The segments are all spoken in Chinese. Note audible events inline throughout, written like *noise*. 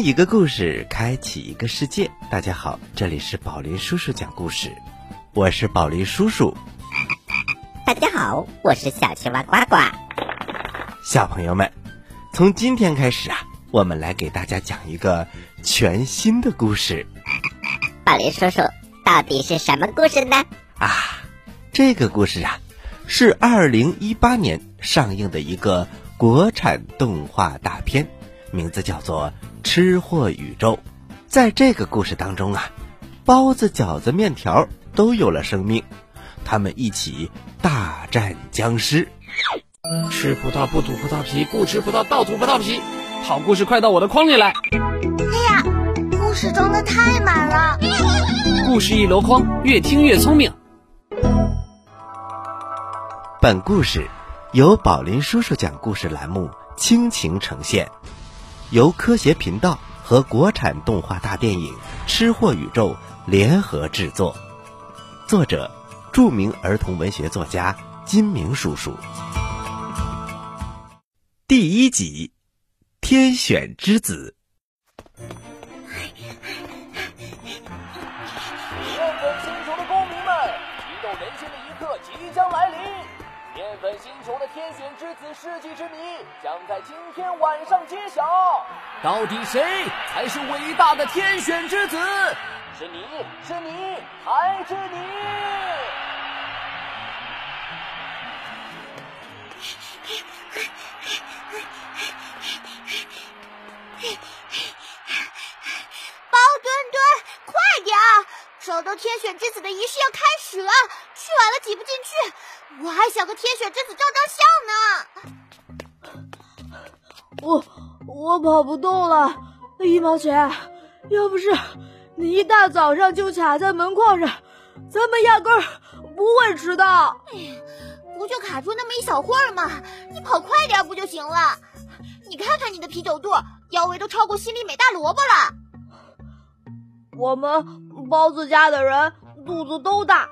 一个故事，开启一个世界。大家好，这里是宝林叔叔讲故事，我是宝林叔叔。大家好，我是小青蛙呱呱。小朋友们，从今天开始啊，我们来给大家讲一个全新的故事。宝林叔叔，到底是什么故事呢？啊，这个故事啊，是二零一八年上映的一个国产动画大片。名字叫做《吃货宇宙》。在这个故事当中啊，包子、饺子、面条都有了生命，他们一起大战僵尸。吃葡萄不吐葡萄皮，不吃葡萄倒吐葡萄皮。好故事快到我的筐里来！哎呀，故事装的太满了。故事一箩筐，越听越聪明。本故事由宝林叔叔讲故事栏目倾情呈现。由科学频道和国产动画大电影《吃货宇宙》联合制作，作者著名儿童文学作家金明叔叔。第一集，天选之子。面粉星球的天选之子世纪之谜将在今天晚上揭晓。到底谁才是伟大的天选之子？是你是你还是你？*laughs* 包墩墩，快点儿！手动天选之子的仪式要开晚了挤不进去。我还想和天选之子照张相呢。我我跑不动了，一毛钱。要不是你一大早上就卡在门框上，咱们压根儿不会迟到。不就卡住那么一小会儿吗？你跑快点不就行了？你看看你的啤酒肚，腰围都超过心里美大萝卜了。我们包子家的人肚子都大。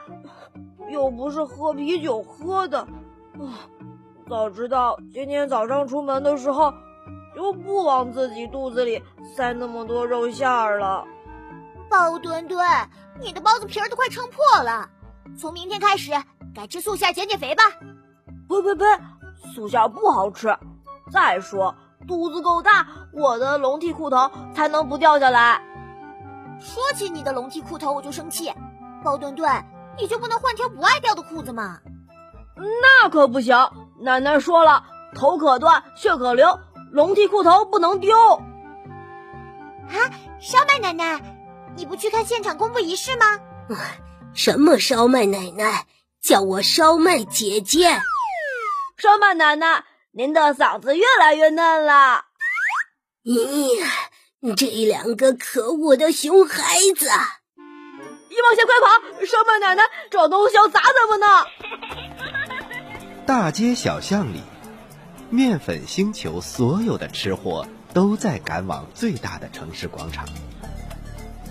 又不是喝啤酒喝的，啊！早知道今天早上出门的时候，就不往自己肚子里塞那么多肉馅儿了。包墩墩，你的包子皮儿都快撑破了，从明天开始改吃素馅减减肥吧。呸呸呸，素馅不好吃。再说肚子够大，我的龙屉裤头才能不掉下来。说起你的龙屉裤头，我就生气，包墩墩。你就不能换条不爱掉的裤子吗？那可不行！奶奶说了，头可断，血可流，龙屉裤头不能丢。啊，烧麦奶奶，你不去看现场公布仪式吗？什么烧麦奶奶？叫我烧麦姐姐。烧麦奶奶，您的嗓子越来越嫩了。咦，这两个可恶的熊孩子！一毛钱快跑！烧麦奶奶找东西要砸咱们呢！大街小巷里，面粉星球所有的吃货都在赶往最大的城市广场。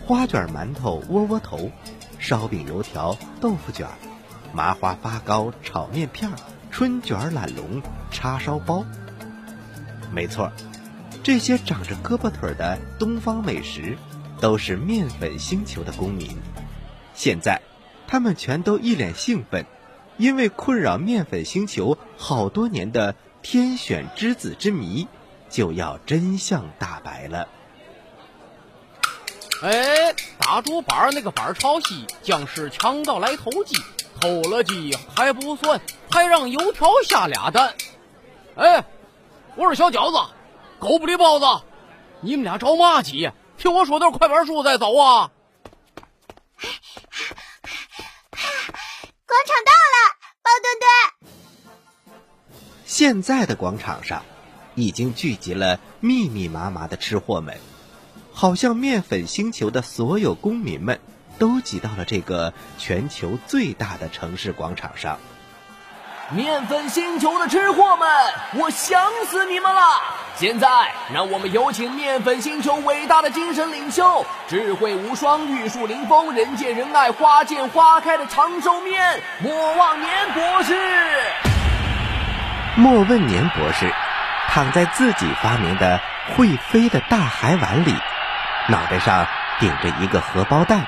花卷、馒头、窝窝头、烧饼、油条、豆腐卷、麻花发糕、炒面片、春卷、懒龙、叉烧包。没错，这些长着胳膊腿的东方美食，都是面粉星球的公民。现在，他们全都一脸兴奋，因为困扰面粉星球好多年的天选之子之谜就要真相大白了。哎，打竹板那个板抄袭，僵尸强盗来偷鸡，偷了鸡还不算，还让油条下俩蛋。哎，我说小饺子，狗不理包子，你们俩着嘛急？听我说段快板书再走啊！广场到了，包墩墩。现在的广场上，已经聚集了密密麻麻的吃货们，好像面粉星球的所有公民们都挤到了这个全球最大的城市广场上。面粉星球的吃货们，我想死你们了！现在，让我们有请面粉星球伟大的精神领袖、智慧无双、玉树临风、人见人爱、花见花开的长寿面莫忘年博士。莫问年博士躺在自己发明的会飞的大海碗里，脑袋上顶着一个荷包蛋，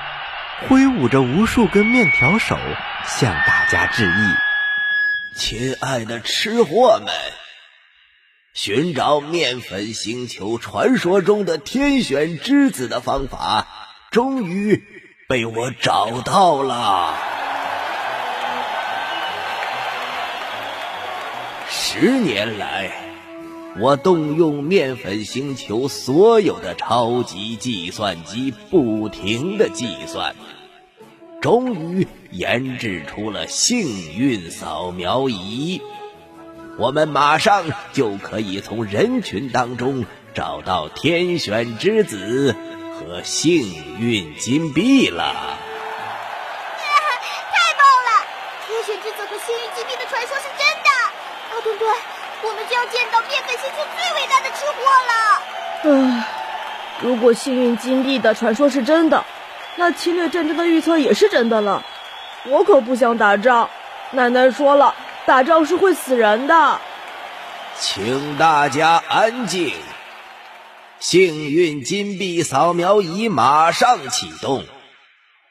挥舞着无数根面条手，向大家致意：“亲爱的吃货们，寻找面粉星球传说中的天选之子的方法，终于被我找到了。”十年来，我动用面粉星球所有的超级计算机，不停的计算，终于研制出了幸运扫描仪。我们马上就可以从人群当中找到天选之子和幸运金币了。*laughs* 太棒了！天选之子和幸运金币的传说是真的。奥顿顿，我们就要见到面粉星球最伟大的吃货了。唉，如果幸运金币的传说是真的，那侵略战争的预测也是真的了。我可不想打仗。奶奶说了，打仗是会死人的。请大家安静。幸运金币扫描仪马上启动。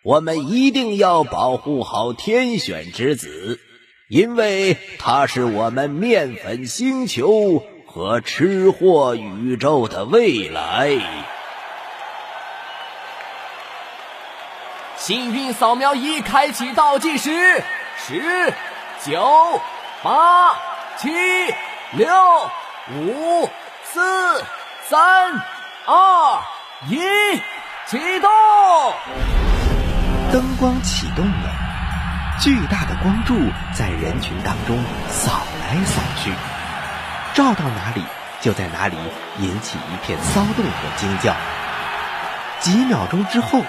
我们一定要保护好天选之子。因为他是我们面粉星球和吃货宇宙的未来。幸运扫描仪开启倒计时：十、九、八、七、六、五、四、三、二、一，启动！灯光启动了。巨大的光柱在人群当中扫来扫去，照到哪里就在哪里引起一片骚动和惊叫。几秒钟之后，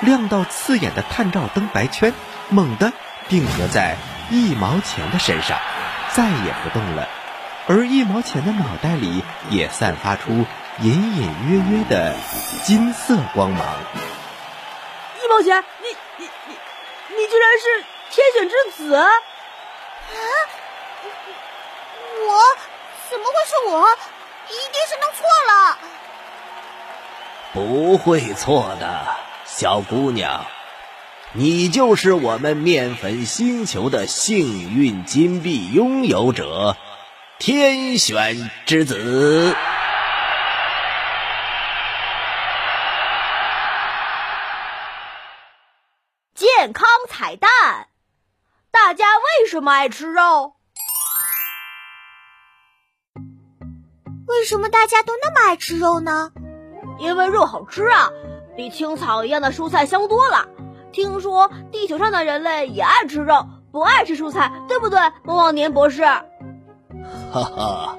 亮到刺眼的探照灯白圈猛地定格在一毛钱的身上，再也不动了。而一毛钱的脑袋里也散发出隐隐约约的金色光芒。一毛钱，你你你你居然是！天选之子？啊！我怎么会是我？一定是弄错了。不会错的，小姑娘，你就是我们面粉星球的幸运金币拥有者，天选之子。健康彩蛋。大家为什么爱吃肉？为什么大家都那么爱吃肉呢？因为肉好吃啊，比青草一样的蔬菜香多了。听说地球上的人类也爱吃肉，不爱吃蔬菜，对不对，莫忘年博士？哈哈，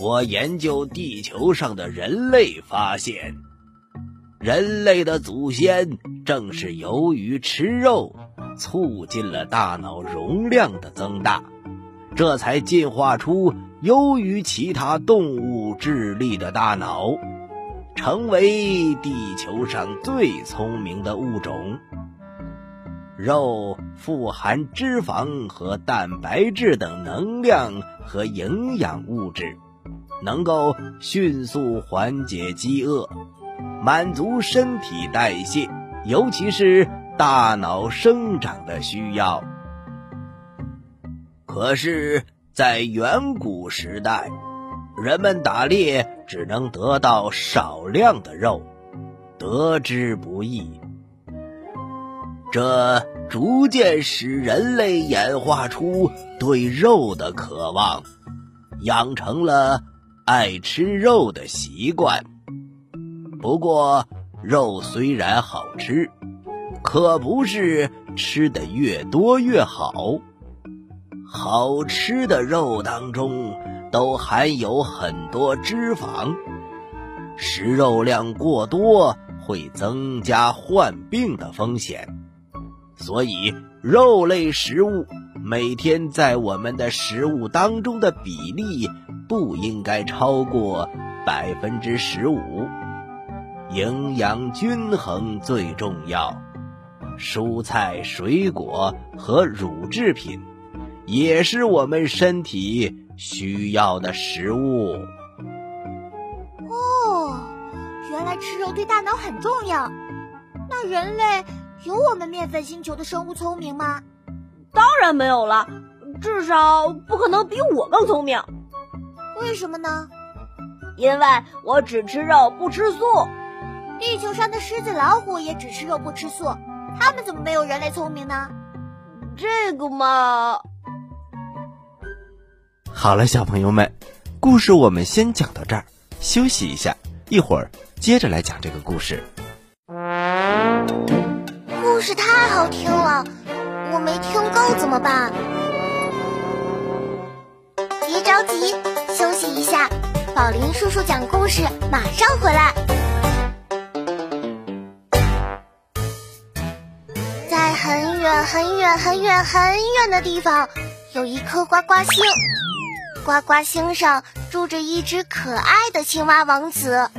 我研究地球上的人类发现，人类的祖先正是由于吃肉。促进了大脑容量的增大，这才进化出优于其他动物智力的大脑，成为地球上最聪明的物种。肉富含脂肪和蛋白质等能量和营养物质，能够迅速缓解饥饿，满足身体代谢，尤其是。大脑生长的需要。可是，在远古时代，人们打猎只能得到少量的肉，得之不易。这逐渐使人类演化出对肉的渴望，养成了爱吃肉的习惯。不过，肉虽然好吃。可不是吃的越多越好，好吃的肉当中都含有很多脂肪，食肉量过多会增加患病的风险，所以肉类食物每天在我们的食物当中的比例不应该超过百分之十五，营养均衡最重要。蔬菜、水果和乳制品，也是我们身体需要的食物。哦，原来吃肉对大脑很重要。那人类有我们面粉星球的生物聪明吗？当然没有了，至少不可能比我更聪明。为什么呢？因为我只吃肉不吃素。地球上的狮子、老虎也只吃肉不吃素，它们怎么没有人类聪明呢？这个嘛……好了，小朋友们，故事我们先讲到这儿，休息一下，一会儿接着来讲这个故事。故事太好听了，我没听够怎么办？别着急，休息一下，宝林叔叔讲故事马上回来。在很远很远很远很远的地方，有一颗呱呱星。呱呱星上住着一只可爱的青蛙王子。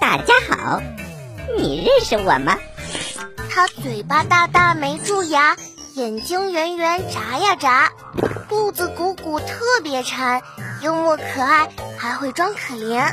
大家好，你认识我吗？它嘴巴大大没蛀牙，眼睛圆圆眨呀眨，肚子鼓鼓特别馋，幽默可爱，还会装可怜。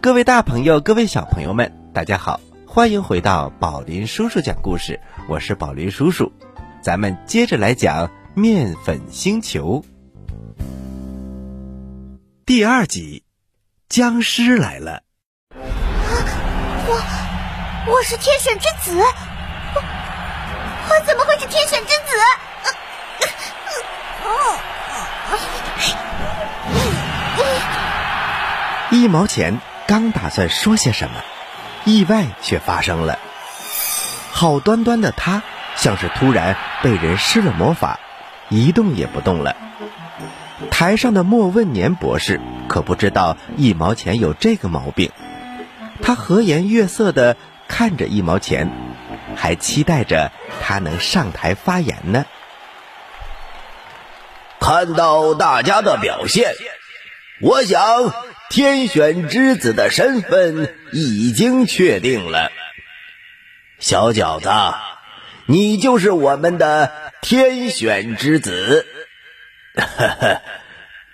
各位大朋友，各位小朋友们，大家好，欢迎回到宝林叔叔讲故事，我是宝林叔叔，咱们接着来讲。面粉星球第二集，僵尸来了。我我是天选之子，我我怎么会是天选之子？一毛钱刚打算说些什么，意外却发生了。好端端的他，像是突然被人施了魔法。一动也不动了。台上的莫问年博士可不知道一毛钱有这个毛病，他和颜悦色的看着一毛钱，还期待着他能上台发言呢。看到大家的表现，我想天选之子的身份已经确定了。小饺子，你就是我们的。天选之子，哈 *laughs* 哈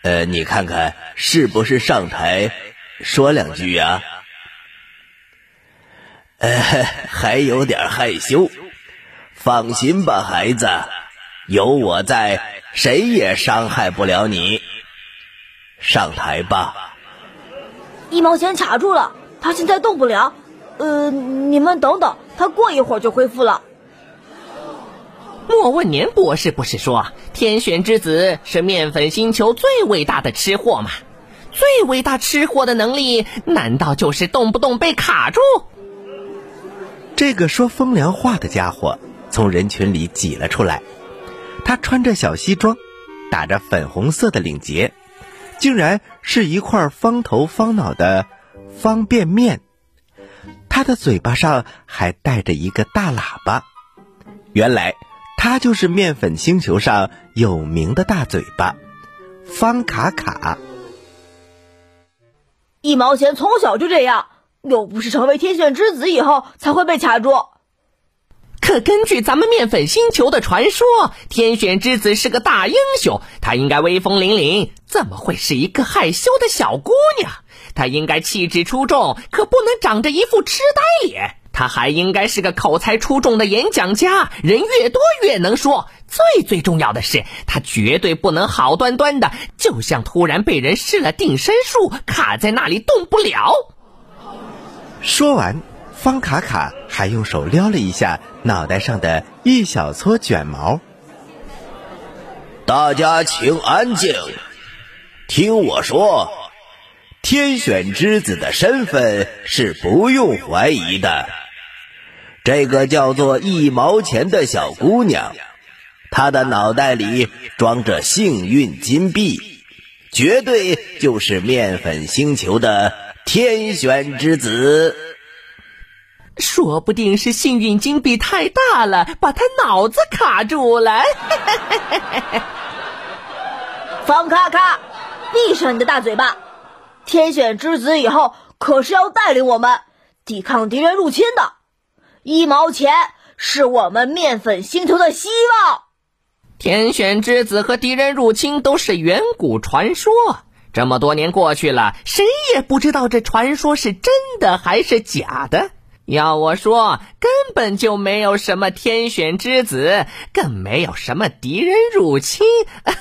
呃，你看看是不是上台说两句呀？呃，还有点害羞。放心吧，孩子，有我在，谁也伤害不了你。上台吧。一毛钱卡住了，他现在动不了。呃，你们等等，他过一会儿就恢复了。莫问年博士不是说天选之子是面粉星球最伟大的吃货吗？最伟大吃货的能力难道就是动不动被卡住？这个说风凉话的家伙从人群里挤了出来，他穿着小西装，打着粉红色的领结，竟然是一块方头方脑的方便面。他的嘴巴上还带着一个大喇叭，原来。他就是面粉星球上有名的大嘴巴，方卡卡。一毛钱从小就这样，又不是成为天选之子以后才会被卡住。可根据咱们面粉星球的传说，天选之子是个大英雄，他应该威风凛凛，怎么会是一个害羞的小姑娘？他应该气质出众，可不能长着一副痴呆脸。他还应该是个口才出众的演讲家，人越多越能说。最最重要的是，他绝对不能好端端的，就像突然被人施了定身术，卡在那里动不了。说完，方卡卡还用手撩了一下脑袋上的一小撮卷毛。大家请安静，听我说。天选之子的身份是不用怀疑的。这个叫做一毛钱的小姑娘，她的脑袋里装着幸运金币，绝对就是面粉星球的天选之子。说不定是幸运金币太大了，把他脑子卡住了。方卡卡，闭上你的大嘴巴！天选之子以后可是要带领我们抵抗敌人入侵的。一毛钱是我们面粉星球的希望。天选之子和敌人入侵都是远古传说，这么多年过去了，谁也不知道这传说是真的还是假的。要我说，根本就没有什么天选之子，更没有什么敌人入侵。*laughs*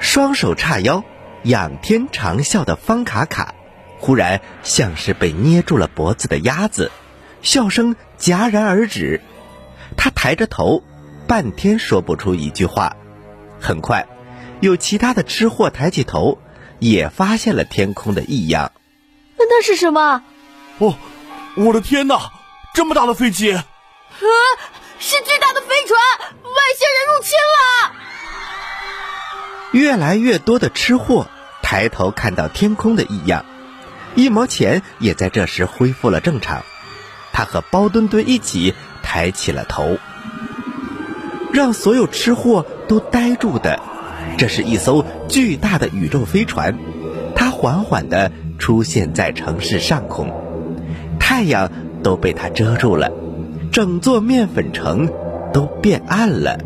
双手叉腰，仰天长啸的方卡卡，忽然像是被捏住了脖子的鸭子，笑声戛然而止。他抬着头，半天说不出一句话。很快，有其他的吃货抬起头，也发现了天空的异样。那是什么？哦，我的天哪！这么大的飞机！啊，是巨大的飞船！外星人入侵了！越来越多的吃货抬头看到天空的异样，一毛钱也在这时恢复了正常。他和包墩墩一起抬起了头。让所有吃货都呆住的，这是一艘巨大的宇宙飞船，它缓缓的。出现在城市上空，太阳都被它遮住了，整座面粉城都变暗了。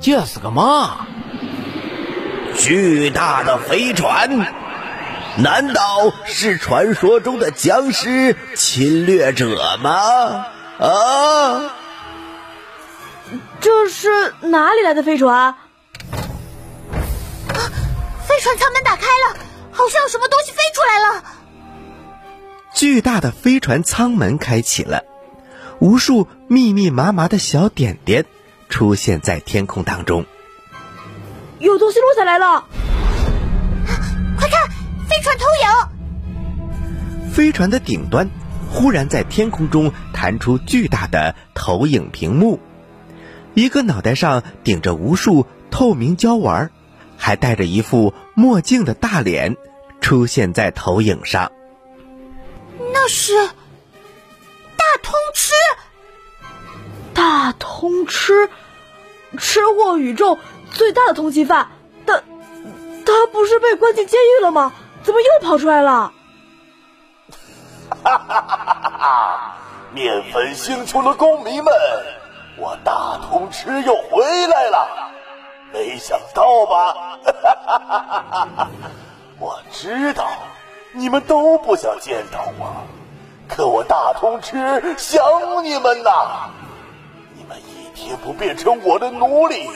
这是个嘛？巨大的飞船？难道是传说中的僵尸侵略者吗？啊！这是哪里来的飞船？船舱门打开了。好像有什么东西飞出来了！巨大的飞船舱门开启了，无数密密麻麻的小点点出现在天空当中。有东西落下来了！快看，飞船投影！飞船的顶端忽然在天空中弹出巨大的投影屏幕，一个脑袋上顶着无数透明胶丸。还戴着一副墨镜的大脸出现在投影上。那是大通吃，大通吃，吃货宇宙最大的通缉犯。他他不是被关进监狱了吗？怎么又跑出来了？哈哈哈哈哈！面粉星球的公民们，我大通吃又回来了。没想到吧？*laughs* 我知道你们都不想见到我，可我大通吃想你们呐！你们一天不变成我的奴隶，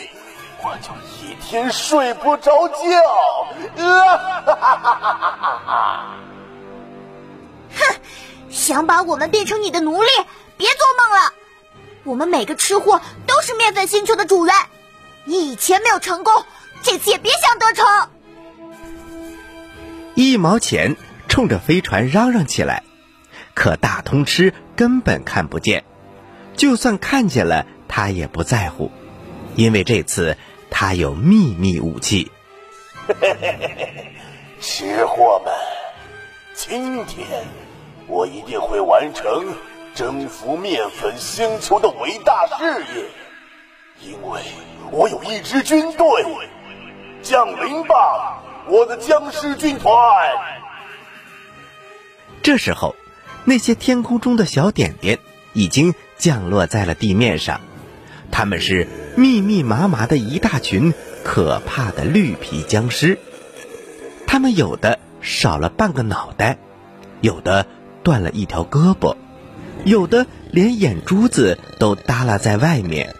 我就一天睡不着觉。*laughs* 哼，想把我们变成你的奴隶？别做梦了！我们每个吃货都是面粉星球的主人。你以前没有成功，这次也别想得逞！一毛钱冲着飞船嚷嚷起来，可大通吃根本看不见，就算看见了，他也不在乎，因为这次他有秘密武器。*laughs* 吃货们，今天我一定会完成征服面粉星球的伟大事业，因为。我有一支军队，降临吧，我的僵尸军团！这时候，那些天空中的小点点已经降落在了地面上，他们是密密麻麻的一大群可怕的绿皮僵尸。他们有的少了半个脑袋，有的断了一条胳膊，有的连眼珠子都耷拉在外面。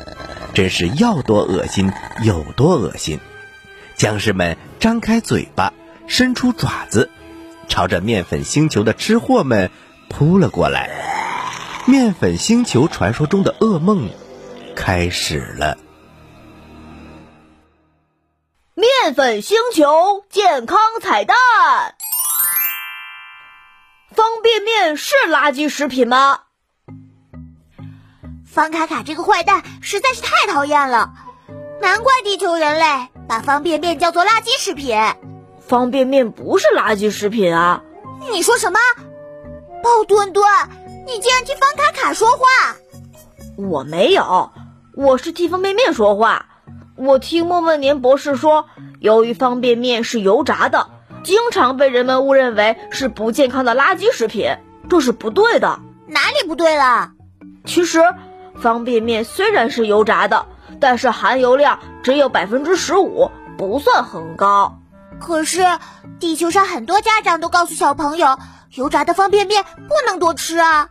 真是要多恶心有多恶心！僵尸们张开嘴巴，伸出爪子，朝着面粉星球的吃货们扑了过来。面粉星球传说中的噩梦开始了。面粉星球健康彩蛋：方便面是垃圾食品吗？方卡卡这个坏蛋实在是太讨厌了，难怪地球人类把方便面叫做垃圾食品。方便面不是垃圾食品啊！你说什么？鲍墩墩，你竟然替方卡卡说话！我没有，我是替方便面说话。我听莫问年博士说，由于方便面是油炸的，经常被人们误认为是不健康的垃圾食品，这是不对的。哪里不对了？其实，方便面虽然是油炸的，但是含油量只有百分之十五，不算很高。可是，地球上很多家长都告诉小朋友，油炸的方便面不能多吃啊。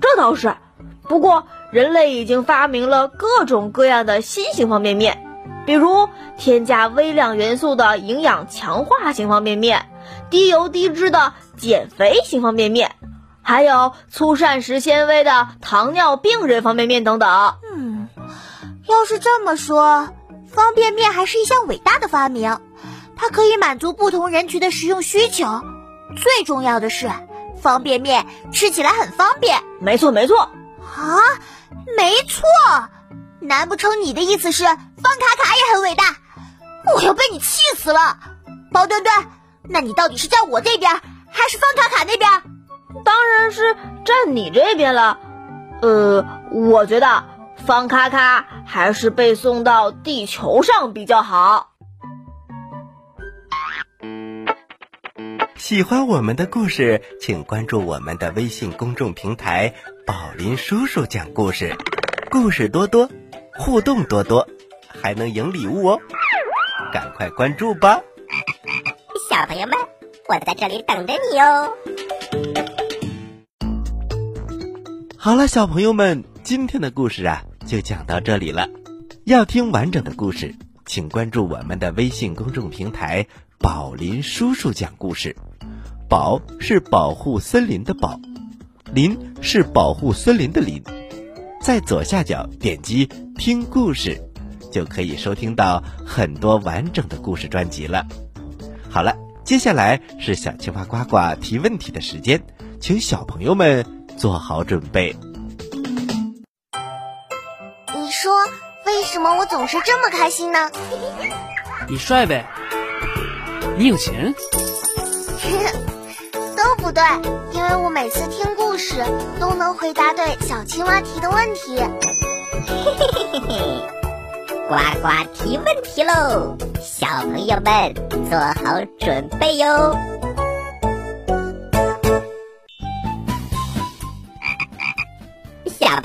这倒是，不过人类已经发明了各种各样的新型方便面，比如添加微量元素的营养强化型方便面，低油低脂的减肥型方便面，还有粗膳食纤维的糖尿病人方便面等等。嗯，要是这么说，方便面还是一项伟大的发明。它可以满足不同人群的食用需求，最重要的是，方便面吃起来很方便。没错，没错。啊，没错。难不成你的意思是方卡卡也很伟大？我要被你气死了，包墩墩。那你到底是站我这边，还是方卡卡那边？当然是站你这边了。呃，我觉得方咔咔还是被送到地球上比较好。喜欢我们的故事，请关注我们的微信公众平台“宝林叔叔讲故事”，故事多多，互动多多，还能赢礼物哦！赶快关注吧！小朋友们，我在这里等着你哦。好了，小朋友们，今天的故事啊就讲到这里了。要听完整的故事，请关注我们的微信公众平台“宝林叔叔讲故事”。宝是保护森林的宝，林是保护森林的林。在左下角点击听故事，就可以收听到很多完整的故事专辑了。好了，接下来是小青蛙呱呱提问题的时间，请小朋友们做好准备。你说为什么我总是这么开心呢？你帅呗，你有钱。*laughs* 都不对，因为我每次听故事都能回答对小青蛙提的问题。嘿嘿嘿嘿嘿，呱呱提问题喽，小朋友们做好准备哟。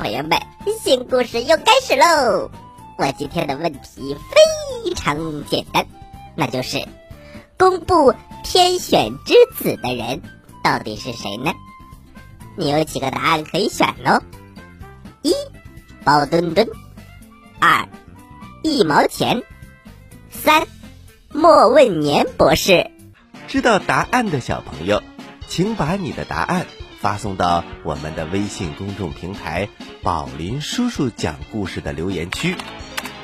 朋友们，新故事又开始喽。我今天的问题非常简单，那就是公布天选之子的人。到底是谁呢？你有几个答案可以选喽？一，包墩墩；二，一毛钱；三，莫问年博士。知道答案的小朋友，请把你的答案发送到我们的微信公众平台“宝林叔叔讲故事”的留言区，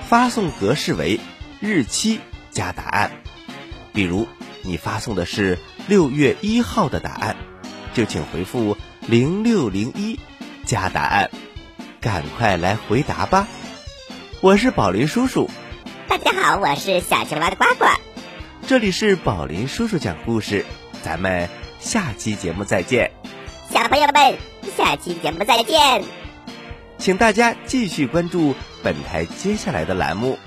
发送格式为日期加答案。比如，你发送的是。六月一号的答案，就请回复零六零一加答案，赶快来回答吧！我是宝林叔叔。大家好，我是小青蛙的呱呱。这里是宝林叔叔讲故事，咱们下期节目再见。朋友们，下期节目再见。请大家继续关注本台接下来的栏目。